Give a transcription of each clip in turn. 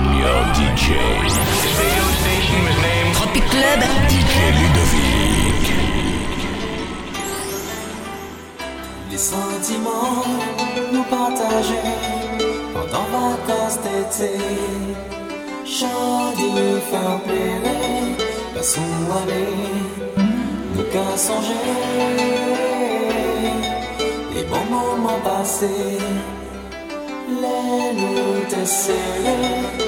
I'm DJ. Tropic Club DJ Ludovic. Les sentiments nous partageaient pendant vacances d'été. Chant faire pleurer, passons aller, nous qu'à songer. Les bons moments passés. Let me deceive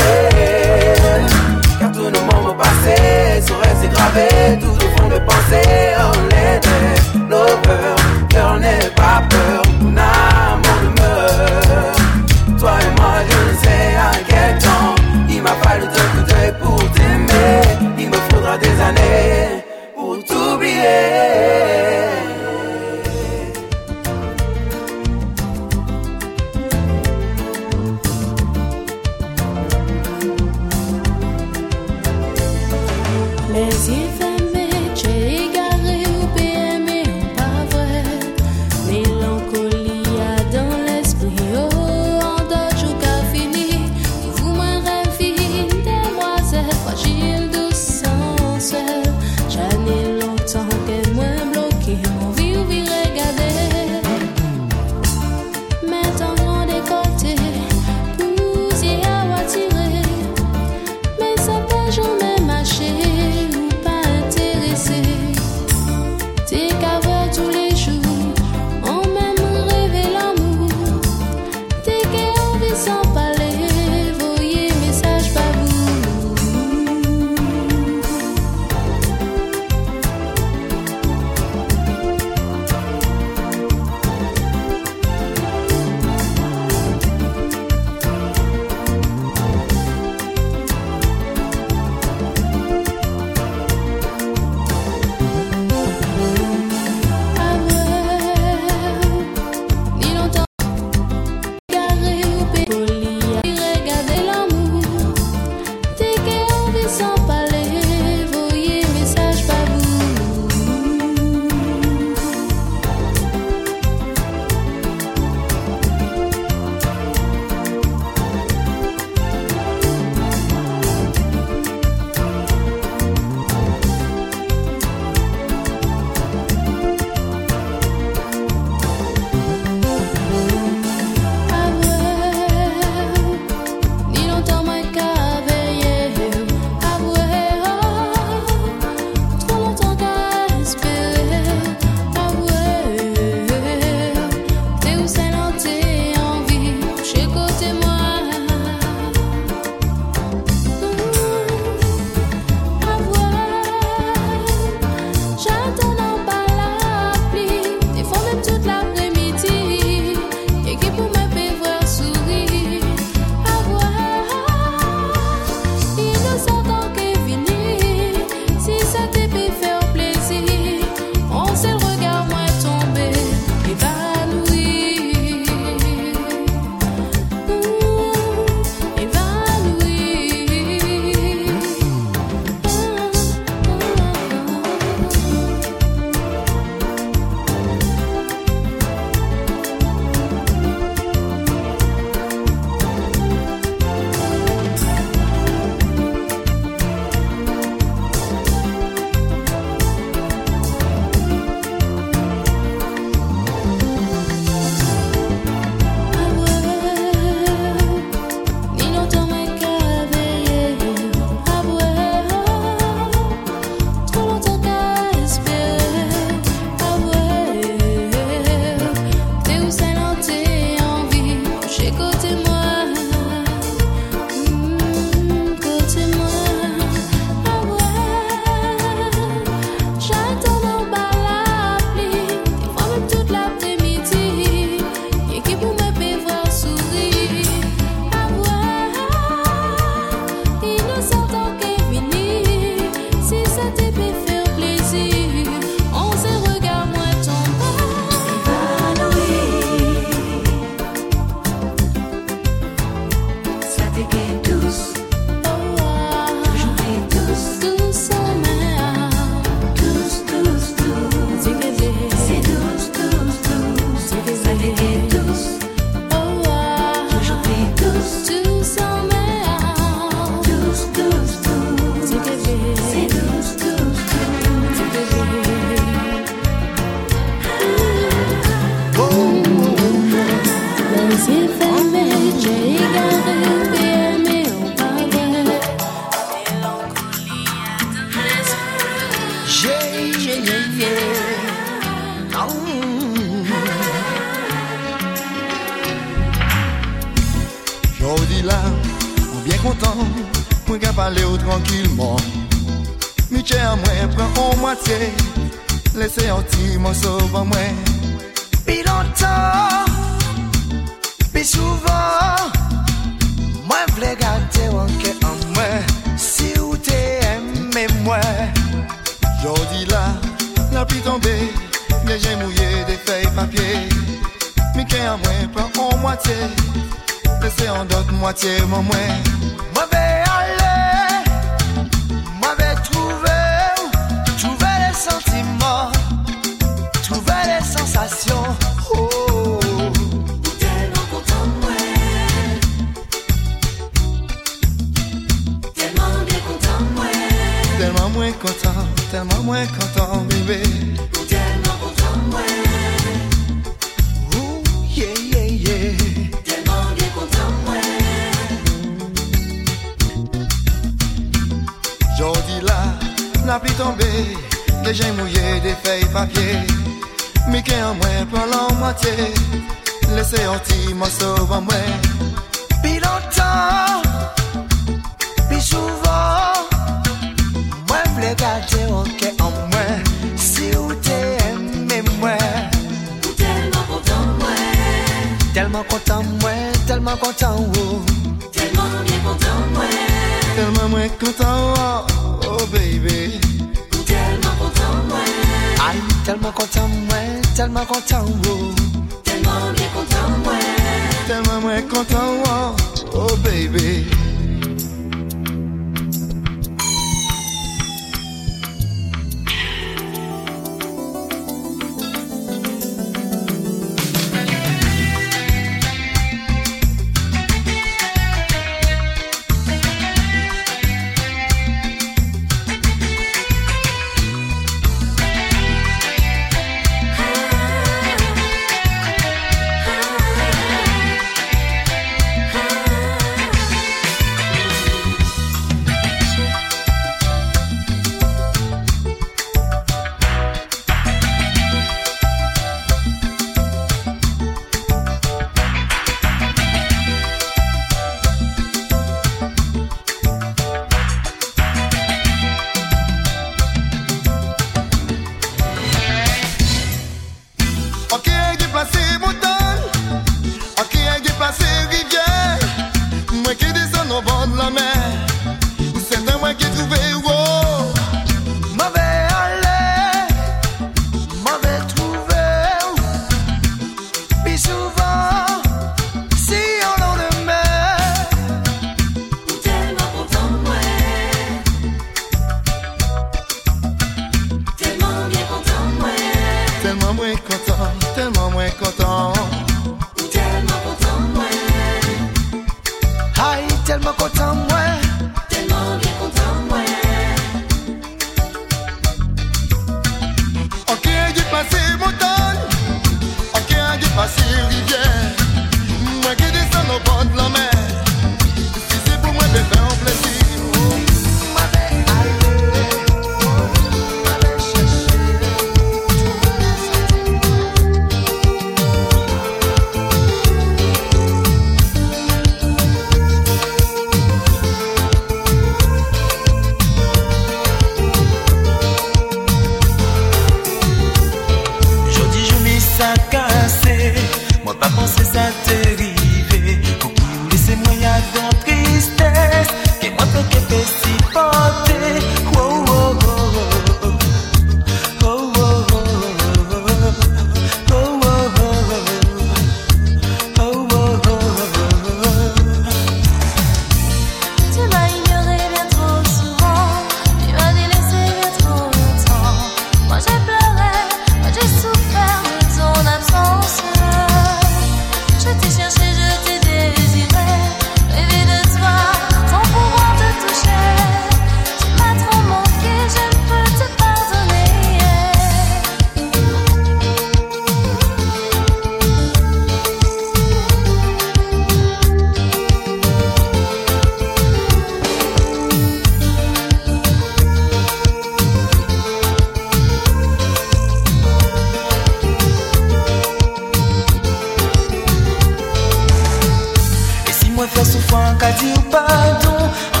banca de pardon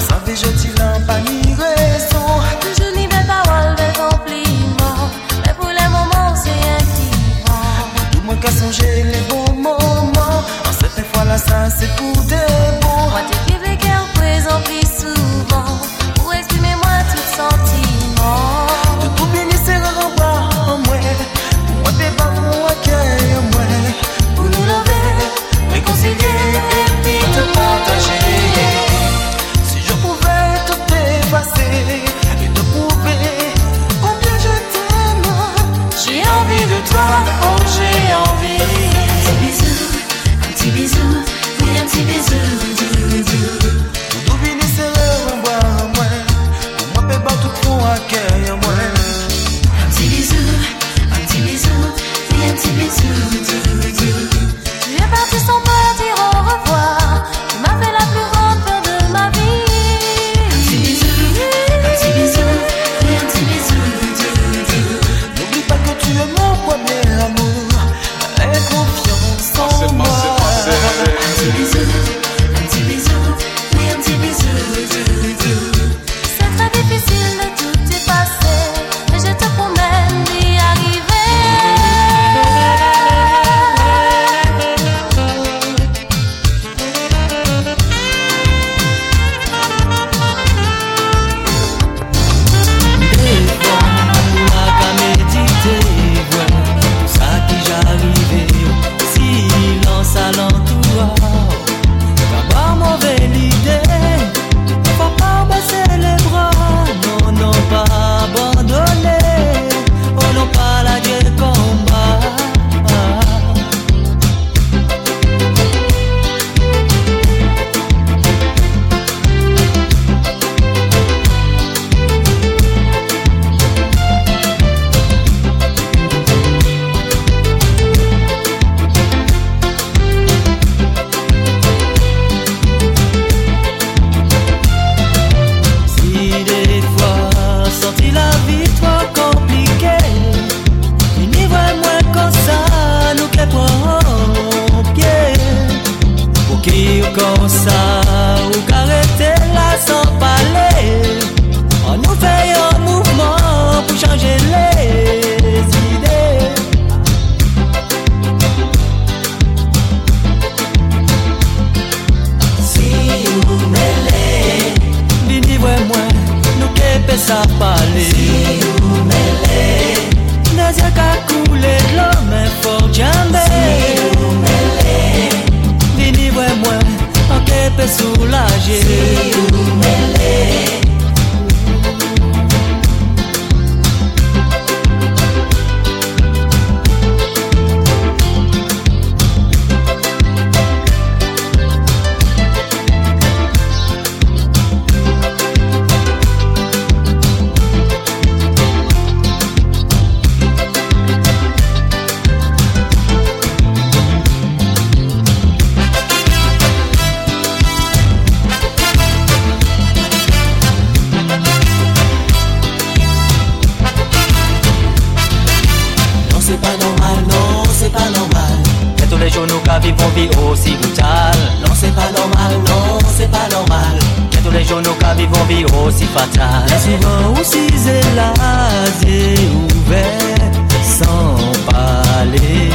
c'est pas normal, non, c'est pas normal. Et tous les jours nous qu'à vivre vie aussi brutale. Non, c'est pas normal, non, c'est pas normal. Et tous les jours nous qu'à vivre vie aussi fatale. Et souvent aussi zélade et ouvert, sans parler.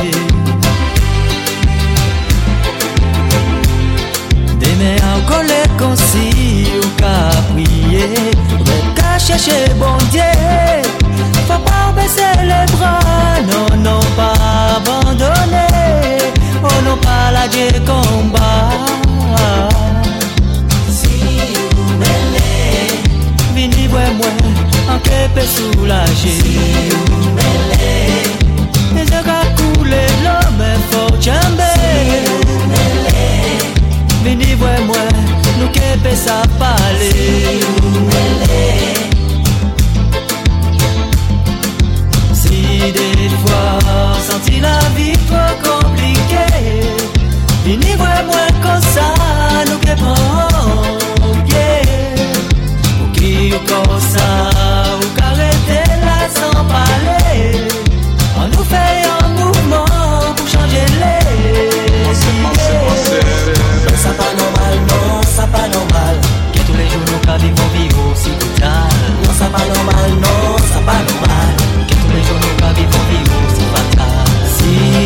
Demain en colère comme si ou qu'à prier, qu'à chercher bon Dieu. Faut pas baisser les bras, non, non, pas abandonner. Oh non, pas la Dieu combat. Si vous mêlez, vini, ouais, ouais, en quête soulagé. Si vous mêlez, les yeux couler l'homme, faut jamais. Vini, ouais, ouais, nous quête ça parler. Si vous mêlez, Des fois senti la vie trop compliquée. Vini vwe mwen kon sa nou ke pran pied Ou ki ou kon sa ou rete la sans parler. On nous fait un mouvement pour changer les. Idées ça pas normal, non, ça pas normal. Que tous les jours nous qu'à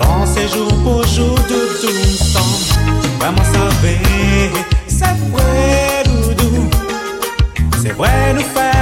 Avant c'est jour pour jour de tout sang Vraiment ça va, c'est vrai doudou. C'est vrai nous faire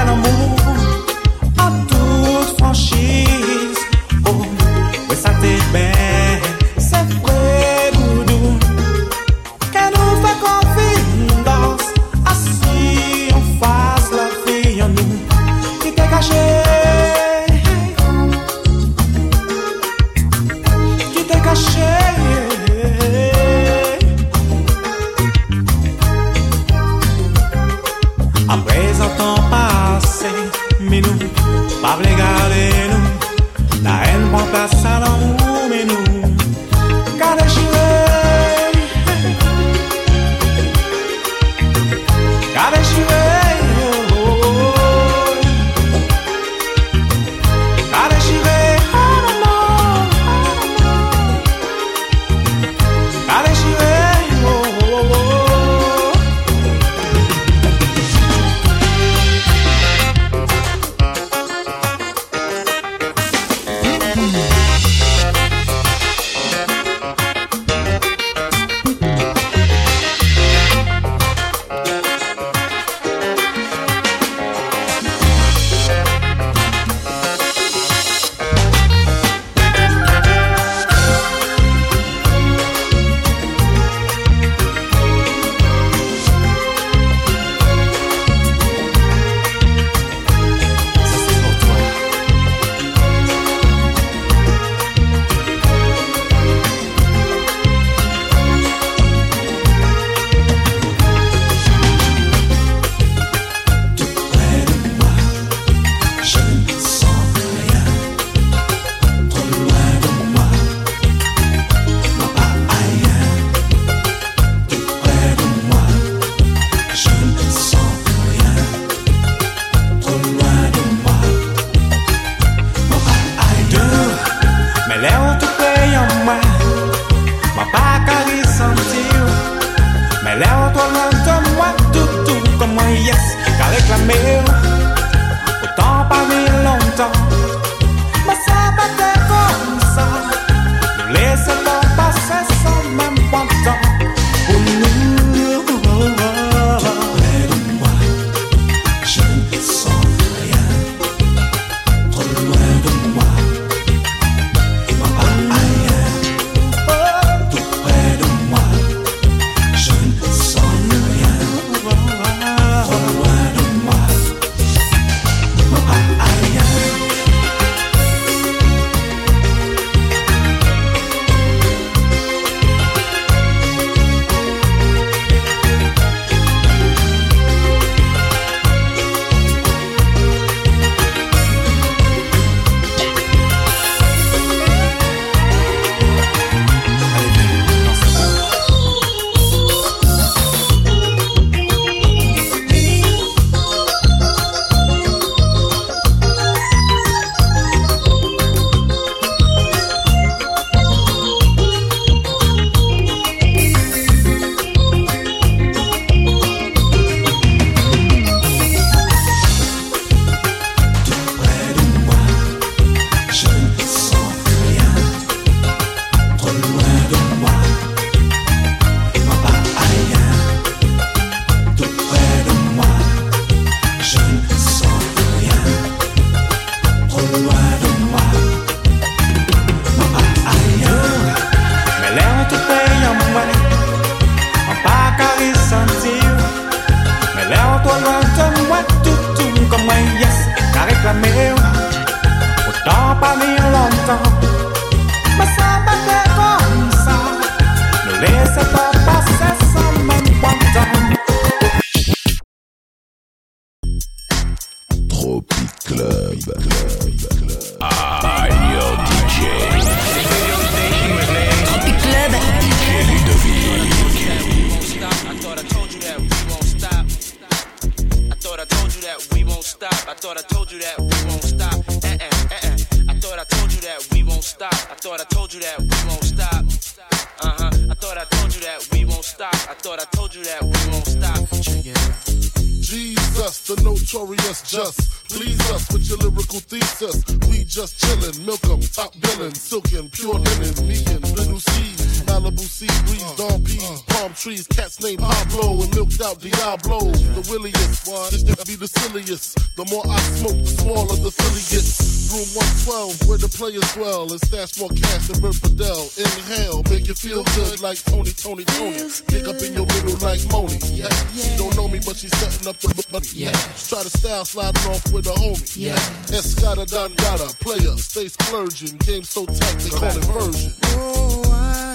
Play as well as that's more cash than Bert Padel. Inhale, make you feel good like Tony, Tony, Tony. Dig up in your middle like Moni. Yeah. She don't know me, but she's setting up the money. Yeah. Try to style sliding off with a homie. Yeah. Escada Don Gata, player, stay splurging. Game so tight, they call it version. Oh, I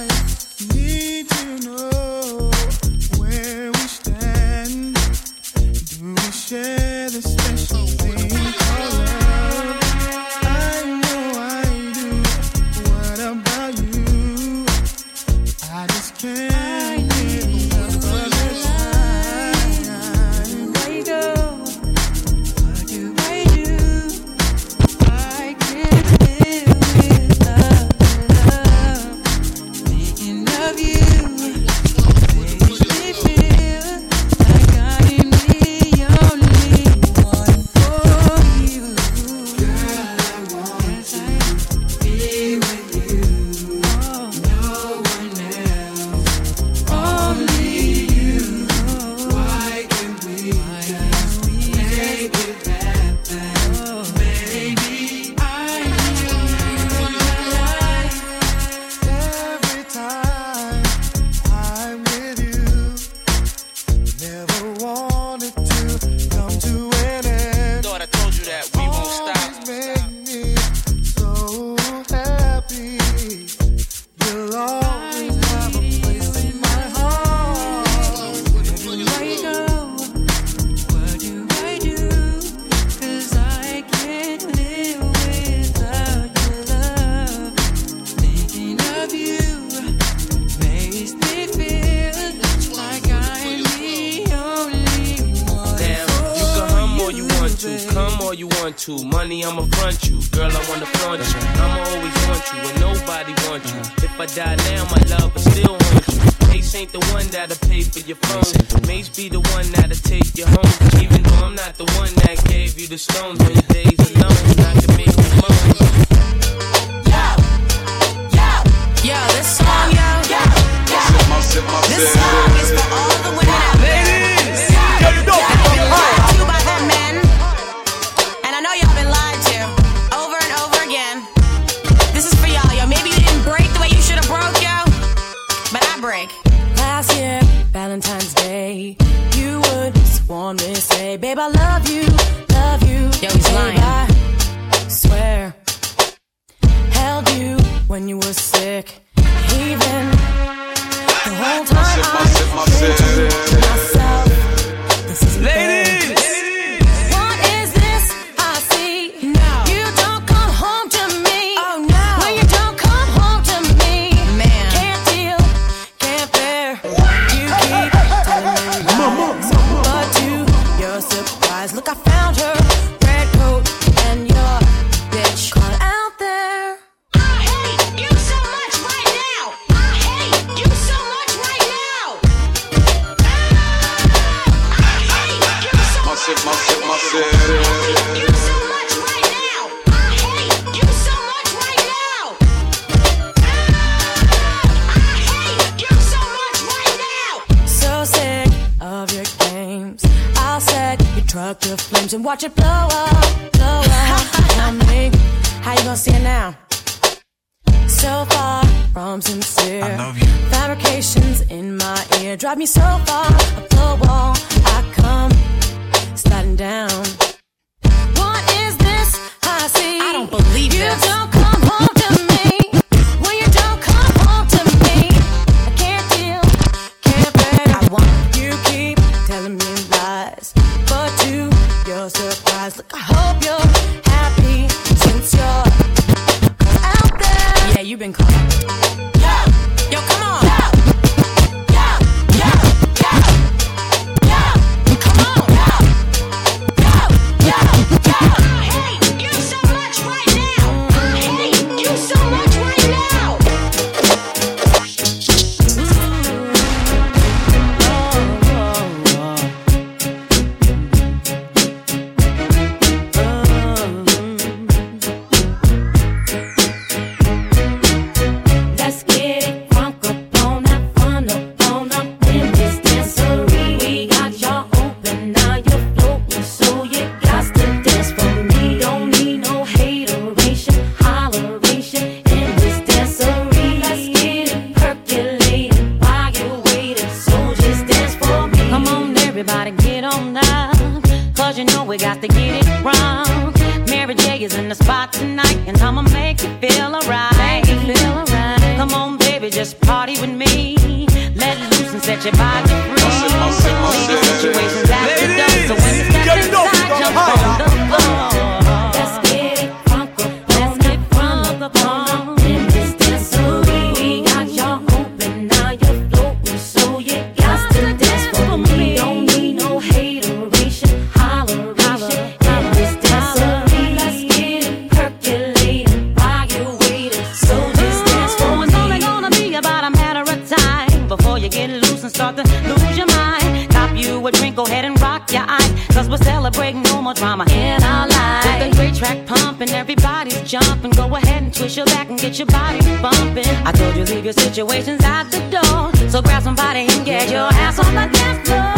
you and nobody wants you. If I die now, my love will still haunt you. Mace ain't the one that'll pay for your phone. Mace be the one that'll take you home. Even though I'm not the one that gave you the stones on your days alone, I can make you moan. Yo, yo, yo, this song, yo, yo, yo. This song is for all the women out so far up the wall I come sliding down. What is this I see? I don't believe you. This. Don't drama in our life, With a great track pumping, everybody's jumping. Go ahead and twist your back and get your body bumping. I told you leave your situations out the door, so grab somebody and get your ass on the dance floor.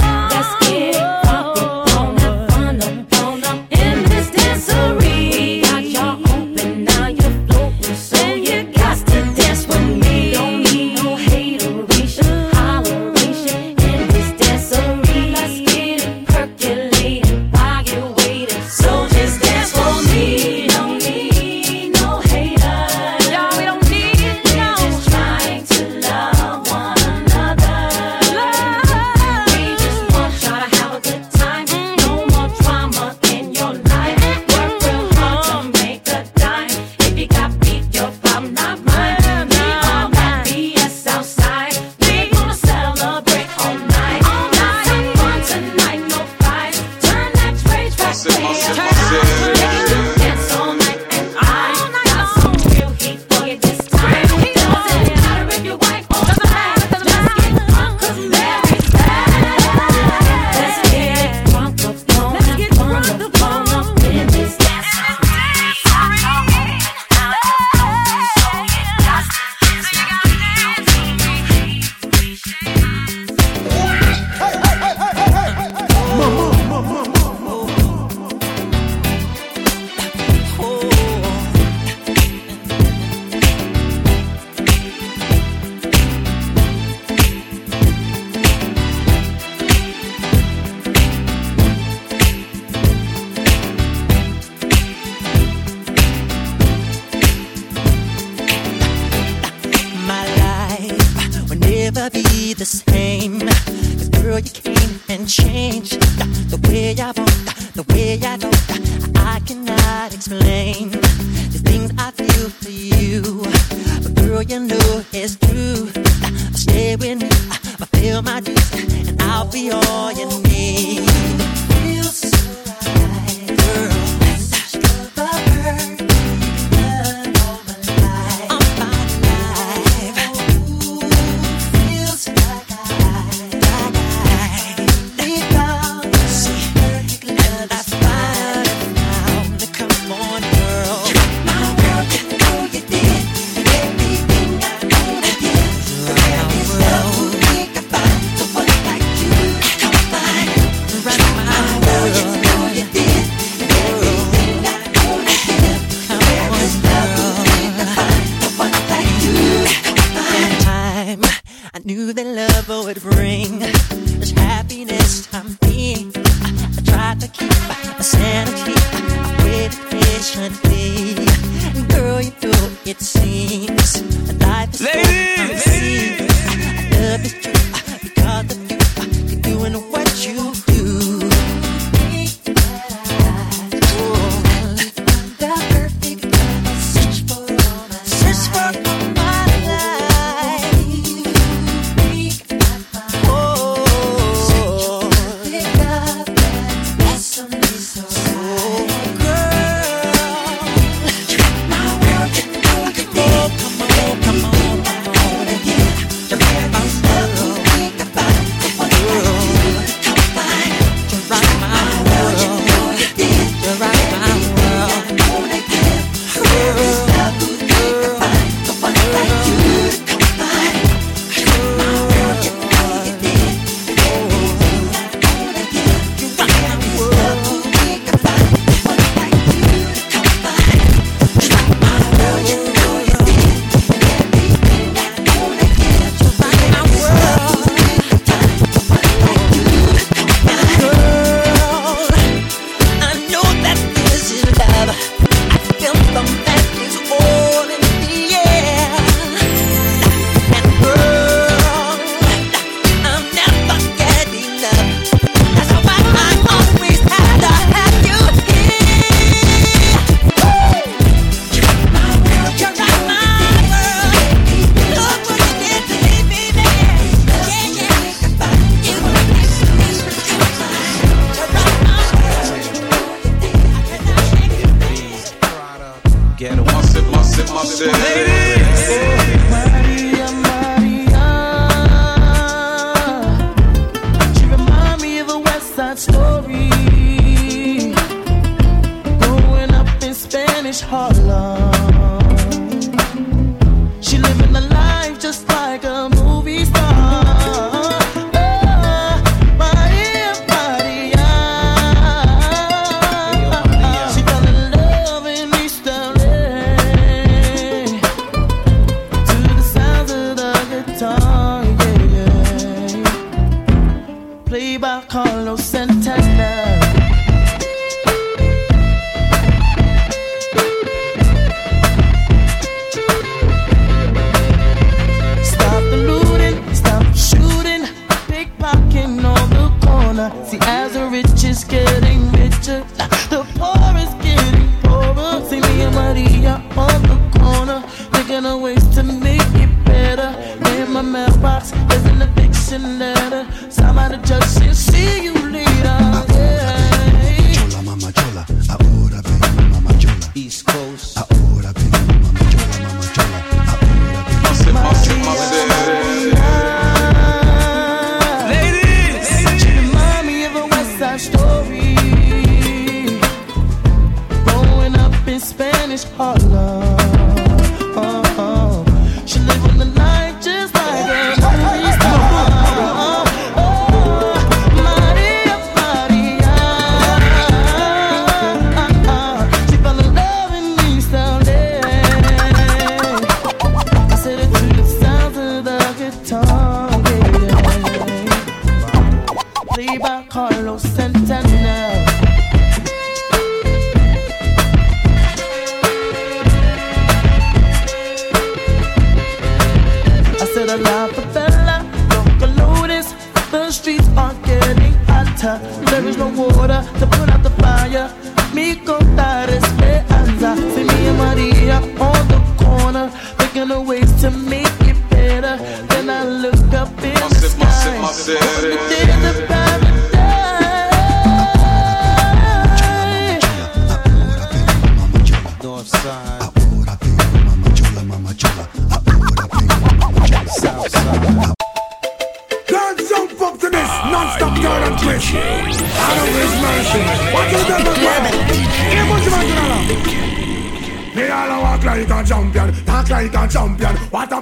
Madre.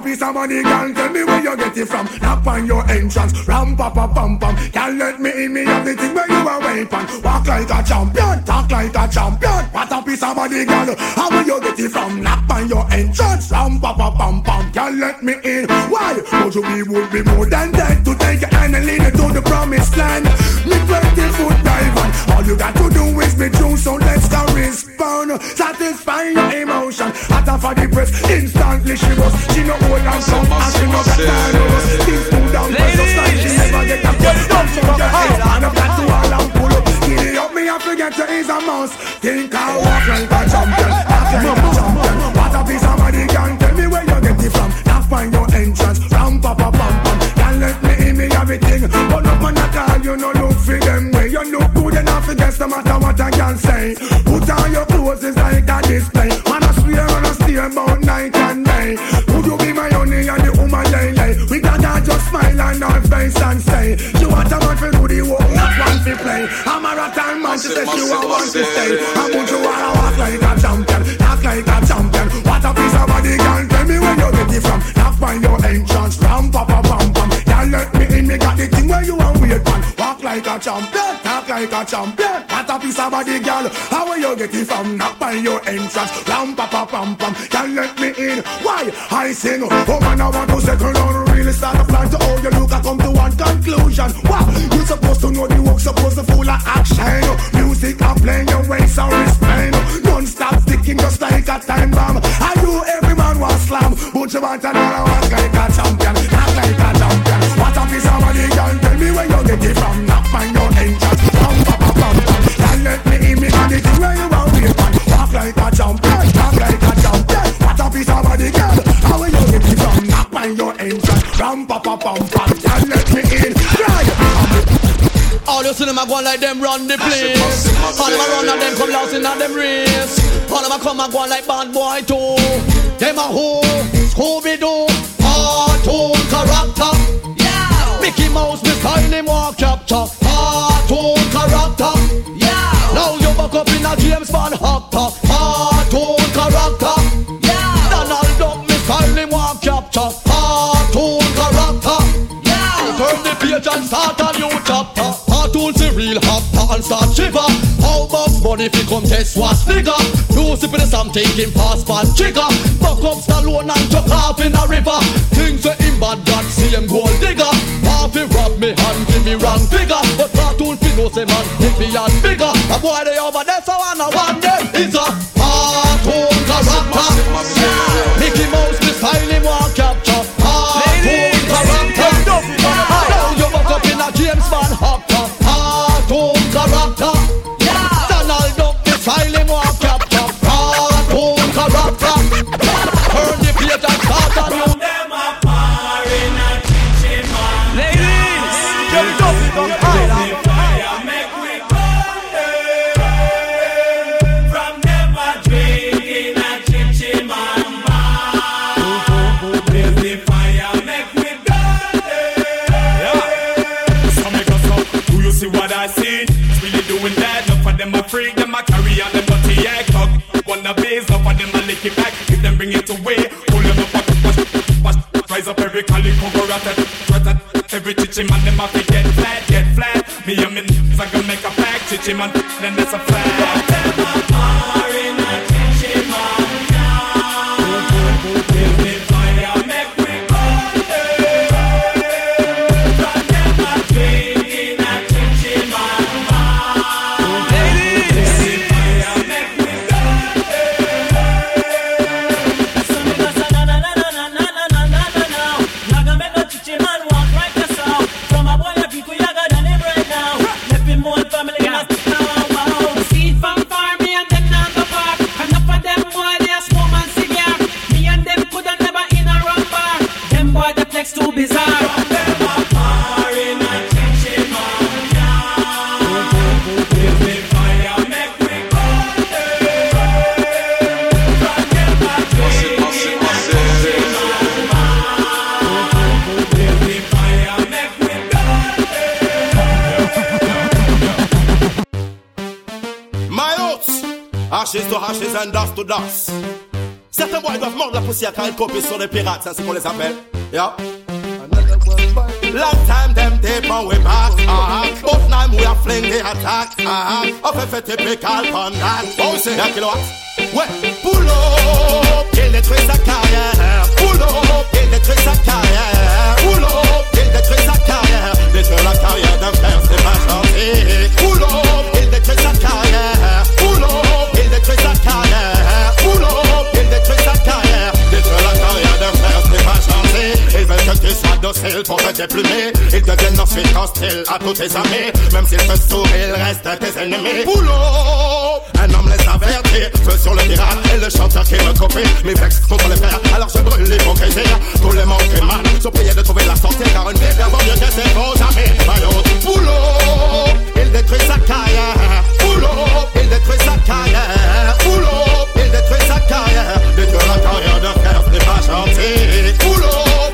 Piece of money, girl. Tell me where you get it from. Knock on your entrance, ram pa pa pam pam. Can't let me in me have the thing where you are waiting. Walk like a champion, talk like a champion. What a piece of money, girl. How will you get it from? Knock on your entrance, ram pa pa pam pam. Can't let me in. Why? Would you be would be more than that to take your hand and lead you to the promised land? Me 20 foot dive on. All you got to do is be true, so let's go respond. Satisfy your emotion. Hotter for the press, instantly she was. She no hold on some, and she no got time to us. Things move down, but so style she never get a get down from your head. And up that to all and pull up. Giddy up, me I forget you is a mouse. Think I walk like a champion, act like a champion. What a piece of money, can tell me where you get it from. Now find your entrance, ram pa pa pam pam. Can't let me in me everything, but up on that all you no look for them way. You look good enough to guess no matter what I can say. Put on your clothes is like a display. On our face and say, you want a man for do the work, not one for play. I'm a rat and man, she said she want one to stay. I put you wanna walk like a champion, talk like a champion. What a piece of body, girl, tell me where you get it from. Knock find your entrance, ram pa pa pam pam. Can't let me in, me got the thing where you want wait man. Walk like a champion, talk like a champion. What a piece of body, girl, how will you get from? Knock find your entrance, ram pa pa pam pam. Can't let me in, why? I sing, oh man, I want to settle down, really start a plan to how you look. I come to one conclusion. Wow, you supposed to know the work, supposed to full of action. Music I play your ways so respect. Non-stop ticking just like a time bomb. I do every man was slam, but you want another walk like a champion, act like a champion. What a piece of money, girl, tell me where you get it from. Knock on your entrance, pam pam pam pam pam. Can't let me in me on the thing where you want wait man. Walk like a champion, talk like a champion. What a piece of money, girl, how you get it from? Knock on your entrance, ram pa pa pam pam. Can't let me in? All you see them a go like them run the place. All them a run and them come lost in a them race. All them a come and go like bad boy too. Them a who? Scooby Doo. Cartoon character. Yeah. Mouse, me style him walk capture. Cartoon character. Yeah. Now you back up in a James Bond actor. Cartoon character. Yeah. Donald Duck, me style him walk capture. Cartoon character. Yeah. Turn the page and start a new chapter. Cartoon see real hopper and start shiver. How about money if you come test what's nigga? Lucy for the Sam taking fast fast trigger. Buck up Stallone and chuck off in a river. Things say him bad God see him gold digger. Half he rob me hand give me wrong figure. But cartoon fi know say man hit me and bigger. A boy they over there so I know one day is a cartoon character. Every chichi man, them have to get flat, get flat. Me and me n***s, I gonna make a pack. Chichi man, then that's a fact. Ashes and dust to dust. Certains boys doivent mordre la poussière car ils copient sur les pirates, c'est ainsi qu'on les appelle. Yeah. Long time them tape on we back. Ah, But now we are fling the attack. Ah, Of a fait typical that. Oh c'est un kilowatt Ouais Pull up Il détruit sa carrière Pull up Il détruit sa carrière Pull up Il détruit sa carrière Détruire la carrière d'un frère c'est pas gentil Pull up Il détruit sa carrière Sois docile pour te déplumer. Ils deviennent ensuite hostiles à tous tes amis. Même s'ils te sourient, ils restent tes ennemis. Boulot Un homme les avertit Feu sur le pirate et le chanteur qui me copie Mes vex contre les frères, alors je brûle l'hypocrisie Tous les manques man sont priés de trouver la sortie Car une vie bien vaut mieux que ses faux amis Boulot Il détruit sa carrière. Boulot Il détruit sa carrière. Boulot Il détruit sa carrière. Détruire la carrière d'un frère, c'est pas gentil Boulot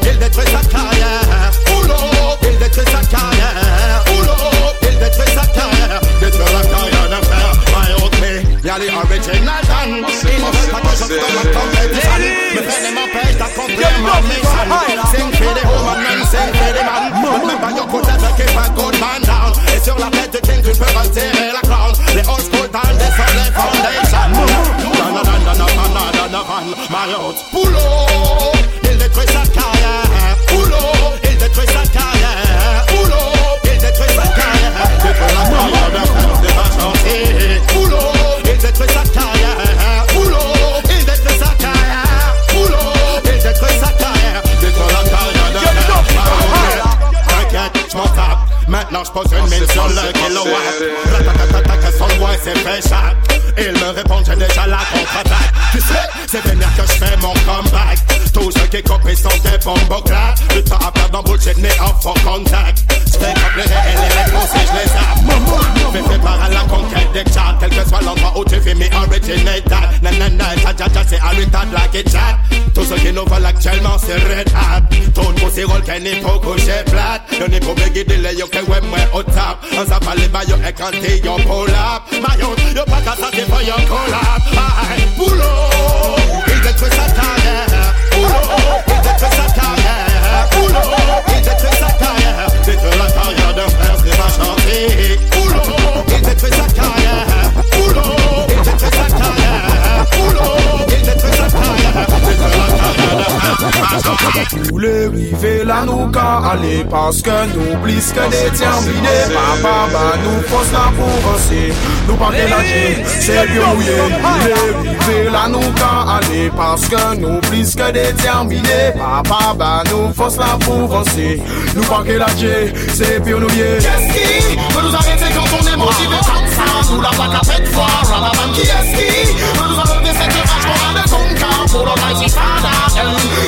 Il détruit sa carrière. Boulot Il détruit sa carrière Y'a les original dan Ils ne veulent pas que je sois ma compétition Mais peine m'empêche d'accomplir ma mission Sing for the woman and sing for the man Remember your good never keep a good man down king la crown old school My carrière Boulot Il détruit sa carrière. Boulot Il détruit sa carrière. Boulot Il détruit sa carrière. Détruit la carrière frère T'inquiète, j'm'en tape. Maintenant j'pose une mine sur le kilowatt. son bois s'est fait chat Il me répond j'ai déjà la contre-attaque. Tu sais, c'est vénère que j'fais mon comeback Used kick up his sound there from Bogla The top of the bullshit ne up for contact. Spec up les LLL message les apps Fais fait par la conquête des Quel que soit l'endroit où tu that. Nanana c'est like it chat Tout ce qui nous vole actuellement c'est red hat Tout le monde s'y roule qu'elle n'est pas couché plate Yo n'est pas bégué de l'ayo que ouais moi au top. On s'en parle bah yo et quand t'es yo pull up. Mayon yo pas qu'à ça c'est pas yo collab Aïe boulot Il détruit sa tanière Boulot Il détruit sa carrière d'un frère c'est pas chanter Boulot Il détruit sa carrière les rivez là nous aller parce que nous plus que déterminés Papa bah nous force la avancer Nous pas mélanger, c'est bien mouillé. Vous les rivez là nous aller parce que nous plus que déterminés Papa bah nous force la avancer Nous pas mélanger, c'est bien mouillé. Qu'est-ce qui peut nous arrêter quand on est motivé comme ça. Nous la plaque à peine fort, Ramadan qui est-ce qui pour l'Almighty Father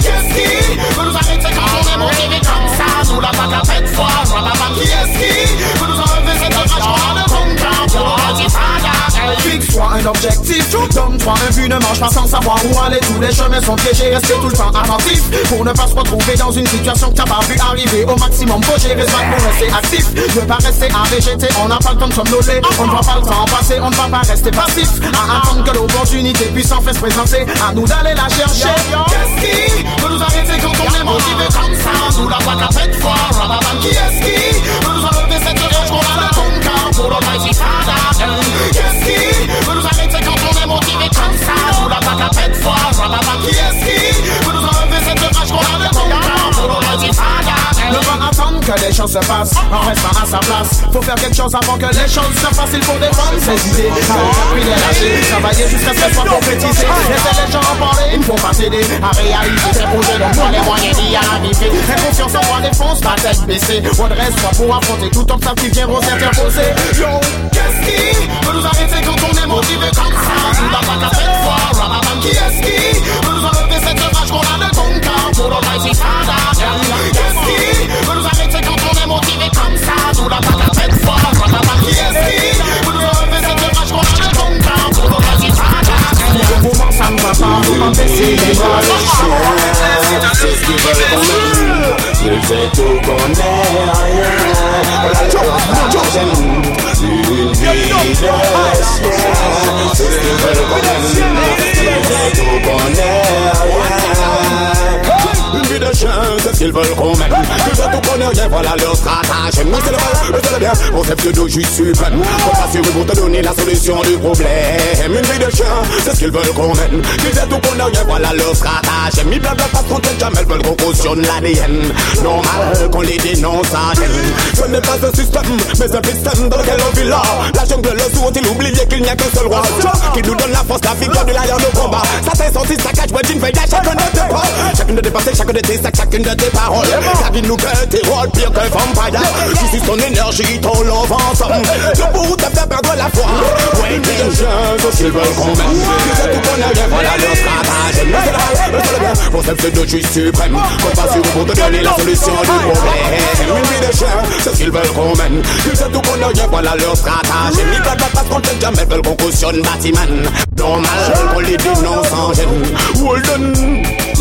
Qu'est-ce qui peut nous arrêter quand on est motivé comme ça Nous la plaque à peine fort, Ramadan qui est-ce qui peut nous enlever cette rage qu'on a de son camp pour l'Almighty Father Fixe-toi un objectif, donne-toi un but, ne marche pas sans savoir où aller. Tous les chemins sont piégés, restez tout le temps attentif pour ne pas se retrouver dans une situation que t'as pas vu arriver. Au maximum, faut gérer ce pour rester actif, ne pas rester végéter. On n'a pas le temps de somnoler, on ne va pas le temps passer, on ne va pas rester passif. À attendre que l'opportunité puisse enfin se présenter, à nous d'aller la chercher. Qu'est-ce qui peut nous arrêter quand on est motivé comme ça? Nous la peine fort, Ramadan qui est-ce qui choses se passent en restant à sa place. Faut faire quelque chose avant que les choses se fassent. Il faut défendre ses idées. Puis les lâcher, travailler jusqu'à ce qu'elles soient concrétisées. Laisser les gens en parler, il ne faut pas céder. À réaliser ses projets, donc prends les moyens d'y arriver. Aie confiance en toi, défonce ta tête baissée. Redresse-toi pour affronter tout obstacle qui vient s'interposer. Yo, Qu'est-ce qui peut nous arrêter quand on est motivé comme ça? Nous la plaque à peine fort, Ramadan qui est-ce qui peut nous enlever cette rage qu'on a de ton camp pour l'Almighty Father Qu'est-ce qui rage qu'on a Vie de chien, c'est ce qu'ils veulent qu'on mène Que ça tout connaît rien, voilà leur stratagème. Nous c'est le mal, c'est le bien, concept de juge suprême Faut t'assurer pour te donner la solution du problème. Une vie de chien, c'est ce qu'ils veulent qu'on mène Qu'ils aient tout connaît rien, voilà leur stratagème. Ils blablent parce qu'on t'aide jamais, veulent qu'on cautionne l'ADN. Normal qu'on les dénonce à gêne Ce n'est pas un système, mais un système dans lequel on vit là. La jungle, le sous, ont-ils oublié qu'il n'y a qu'un seul roi? Qui nous donne la force, la victoire de l'ailleurs de combat. Ça c'est son six saccage, ouais, d'une veille à chacun de tes pas Chacune de pensées, chacun de tes sacs, chacune de tes paroles. Car il nous que tes rôles pire qu'un vampire. Ici ton énergie, ton love ensemble. Tout pour te faire perdre la foi. Ouais, c'est ce qu'ils veulent qu'on mène Ils ont tout qu'on a rien, voilà stratagème. C'est le c'est bien, concept de juge suprême Qu'on pas sur pour te donner la solution du problème. Une vie de chien, c'est ce qu'ils veulent qu'on mène. Ont tout qu'on a rien, voilà leur stratagème. Ils veulent pas qu'on t'aide jamais, veulent qu'on cautionne bâtiment Normal qu'on les dénonce en gêne. Walden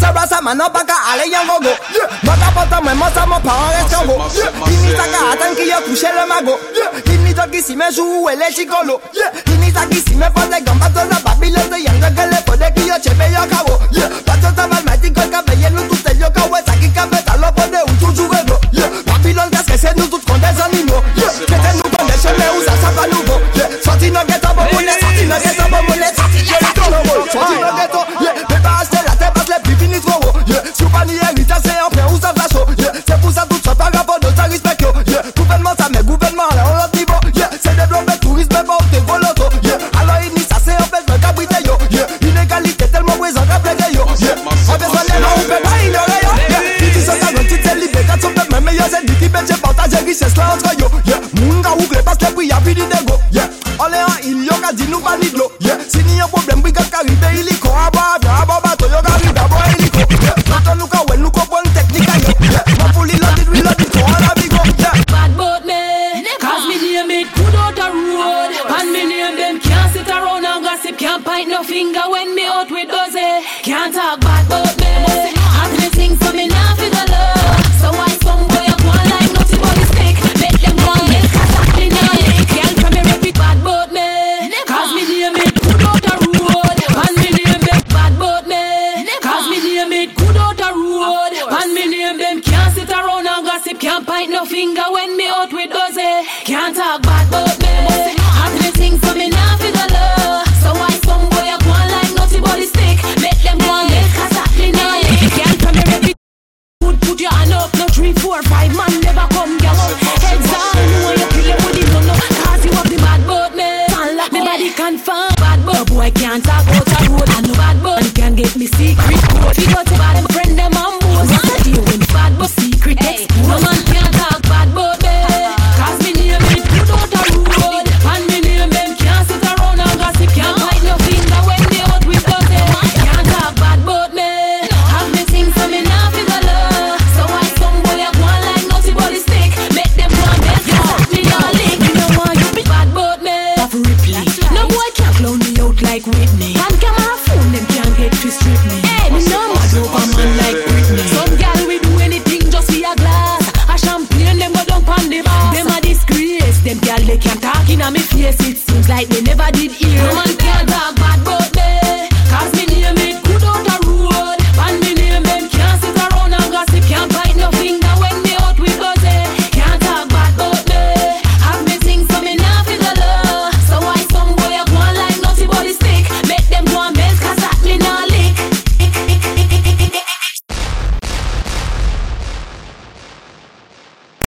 Rasa rasa mano baka ale yang gogo Mata pota me mosa mo pa en escango Ini saka atan que yo couché le mago Ini toki si me joue el chicolo Ini saki si me fode gamba toda babilo de yanga que le pode que yo chepe yo acabo Pato taba el mágico el cabello no tu te yo kawe. Saki cabeza lo pone un chuchu vego Babylon gas que se no tut con desanimo Que te nu con leche me usa sapa nubo Sorti no get up mule sorti no get up mule trans yo yeah. Moun ka wouk le paske pou ya vidi go yeah. Ole an il yo ka di nou pa nidlo yeah. Si ni problem bi gat karibe iliko Aba avya, aba bato yo ka ribe abo iliko yeah. Noto nou ka wen nou ko bon teknika yo yeah. Ma fully loaded, reloaded, ko ala bi go yeah. Bad boat me, cause me name it put out the road And me name them can't sit around and gossip Can't point no finger when me out with doze Can't talk bad boat